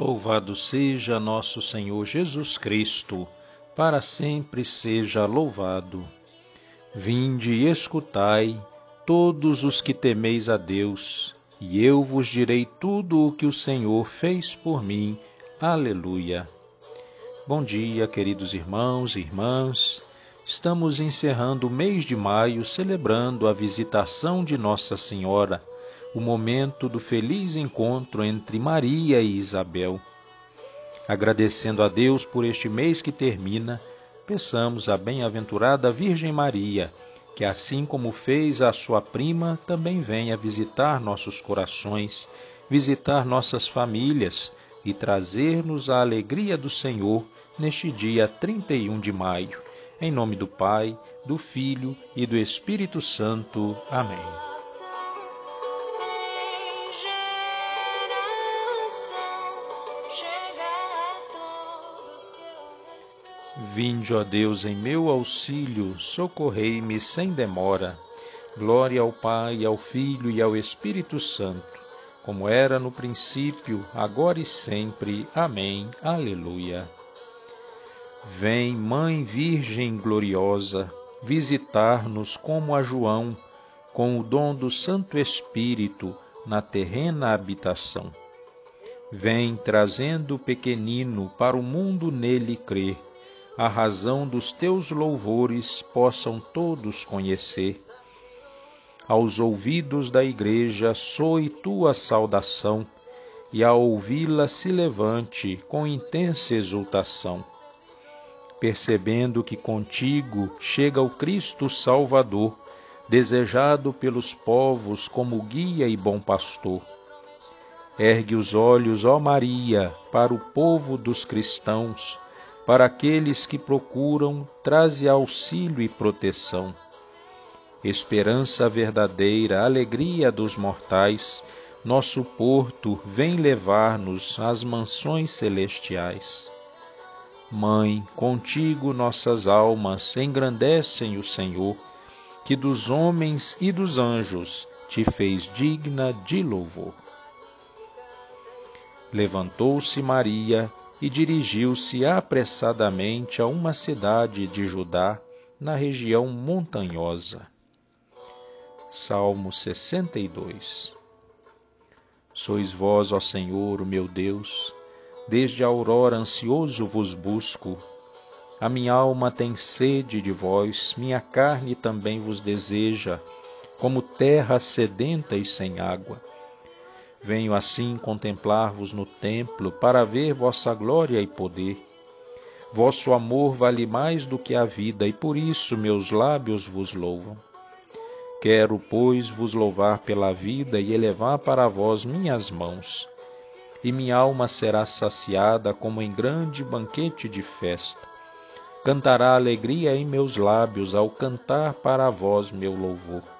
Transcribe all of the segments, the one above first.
Louvado seja nosso Senhor Jesus Cristo, para sempre seja louvado. Vinde e escutai, todos os que temeis a Deus, e eu vos direi tudo o que o Senhor fez por mim. Aleluia. Bom dia, queridos irmãos e irmãs. Estamos encerrando o mês de maio celebrando a visitação de Nossa Senhora o momento do feliz encontro entre Maria e Isabel. Agradecendo a Deus por este mês que termina, peçamos à bem-aventurada Virgem Maria, que assim como fez a sua prima, também venha visitar nossos corações, visitar nossas famílias e trazer-nos a alegria do Senhor neste dia 31 de maio. Em nome do Pai, do Filho e do Espírito Santo. Amém. Vinde, ó Deus, em meu auxílio, socorrei-me sem demora. Glória ao Pai, ao Filho e ao Espírito Santo, como era no princípio, agora e sempre. Amém. Aleluia. Vem, Mãe Virgem gloriosa, visitar-nos como a João, com o dom do Santo Espírito na terrena habitação. Vem trazendo o pequenino para o mundo nele crer a razão dos teus louvores possam todos conhecer. Aos ouvidos da Igreja soe tua saudação, e a ouvi-la se levante com intensa exultação. Percebendo que contigo chega o Cristo Salvador, desejado pelos povos como guia e bom pastor. Ergue os olhos, ó Maria, para o povo dos cristãos, para aqueles que procuram, traze auxílio e proteção. Esperança verdadeira, alegria dos mortais, nosso porto vem levar-nos às mansões celestiais. Mãe, contigo nossas almas engrandecem o Senhor, que dos homens e dos anjos te fez digna de louvor. Levantou-se Maria e dirigiu-se apressadamente a uma cidade de Judá, na região montanhosa. Salmo 62 Sois vós, ó Senhor, o meu Deus, desde a aurora ansioso vos busco. A minha alma tem sede de vós, minha carne também vos deseja, como terra sedenta e sem água Venho assim contemplar-vos no templo para ver vossa glória e poder. Vosso amor vale mais do que a vida, e por isso meus lábios vos louvam. Quero, pois, vos louvar pela vida e elevar para vós minhas mãos. E minha alma será saciada como em grande banquete de festa. Cantará alegria em meus lábios ao cantar para vós meu louvor.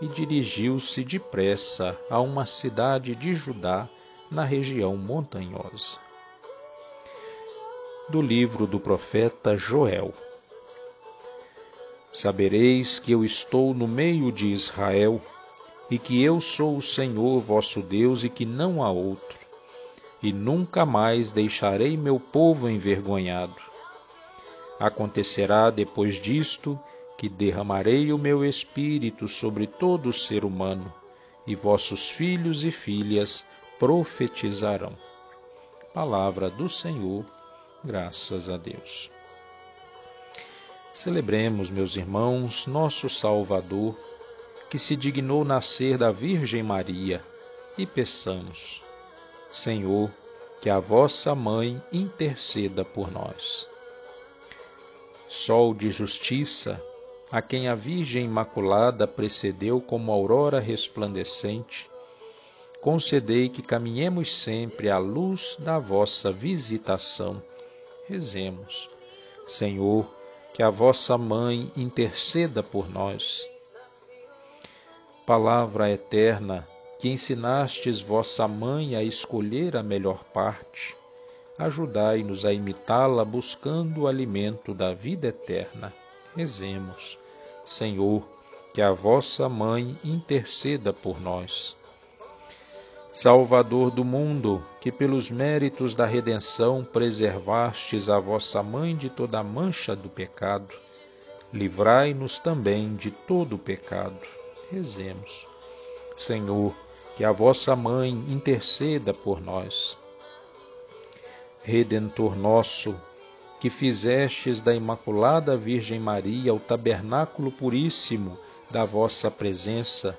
e dirigiu-se depressa a uma cidade de Judá, na região montanhosa. Do livro do profeta Joel. Sabereis que eu estou no meio de Israel, e que eu sou o Senhor vosso Deus e que não há outro, e nunca mais deixarei meu povo envergonhado. Acontecerá depois disto que derramarei o meu espírito sobre todo ser humano, e vossos filhos e filhas profetizarão. Palavra do Senhor, graças a Deus. Celebremos, meus irmãos, nosso Salvador, que se dignou nascer da Virgem Maria, e peçamos, Senhor, que a vossa mãe interceda por nós. Sol de justiça, a quem a Virgem Imaculada precedeu como aurora resplandecente, concedei que caminhemos sempre à luz da vossa visitação. Rezemos. Senhor, que a vossa mãe interceda por nós. Palavra eterna, que ensinastes vossa mãe a escolher a melhor parte, ajudai-nos a imitá-la buscando o alimento da vida eterna. Rezemos. Senhor, que a vossa mãe interceda por nós. Salvador do mundo, que pelos méritos da redenção preservastes a vossa mãe de toda a mancha do pecado, livrai-nos também de todo o pecado. Rezemos. Senhor, que a vossa mãe interceda por nós. Redentor nosso, que fizestes da Imaculada Virgem Maria o tabernáculo puríssimo da vossa presença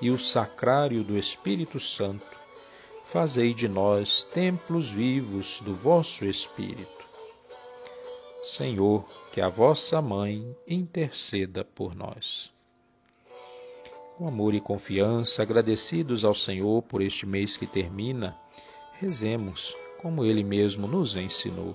e o sacrário do Espírito Santo, fazei de nós templos vivos do vosso Espírito. Senhor, que a vossa mãe interceda por nós. Com amor e confiança, agradecidos ao Senhor por este mês que termina, rezemos como ele mesmo nos ensinou.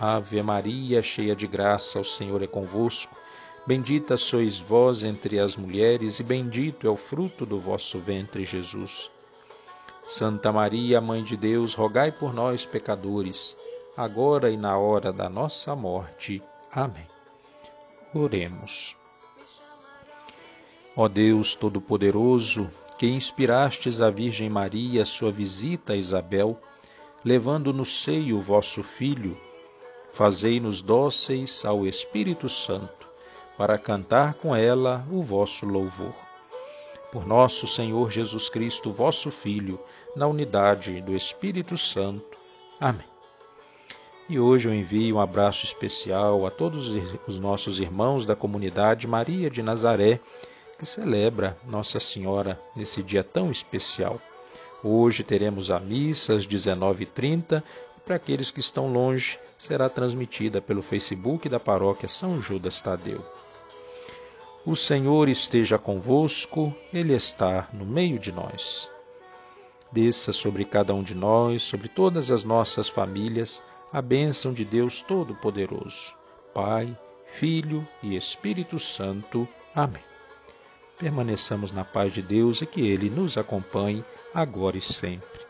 Ave Maria, cheia de graça, o Senhor é convosco. Bendita sois vós entre as mulheres, e bendito é o fruto do vosso ventre, Jesus. Santa Maria, Mãe de Deus, rogai por nós, pecadores, agora e na hora da nossa morte. Amém. Oremos. Ó Deus Todo-Poderoso, que inspirastes a Virgem Maria sua visita a Isabel, levando no seio o vosso filho, fazei-nos dóceis ao Espírito Santo, para cantar com ela o vosso louvor. Por nosso Senhor Jesus Cristo, vosso Filho, na unidade do Espírito Santo. Amém. E hoje eu envio um abraço especial a todos os nossos irmãos da comunidade Maria de Nazaré, que celebra Nossa Senhora nesse dia tão especial. Hoje teremos a missa às 19h30 para aqueles que estão longe, será transmitida pelo Facebook da Paróquia São Judas Tadeu. O Senhor esteja convosco, Ele está no meio de nós. Desça sobre cada um de nós, sobre todas as nossas famílias, a bênção de Deus Todo-Poderoso, Pai, Filho e Espírito Santo. Amém. Permaneçamos na paz de Deus e que Ele nos acompanhe agora e sempre.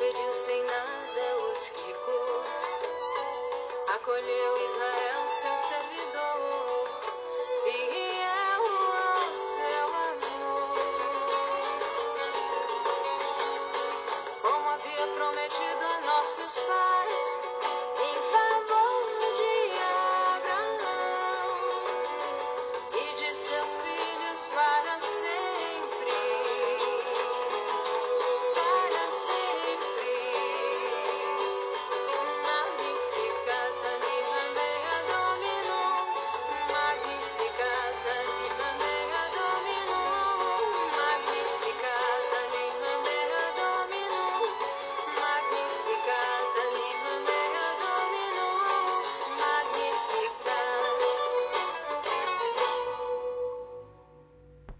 Despediu sem nada os ricos, acolheu Israel, seu servidor,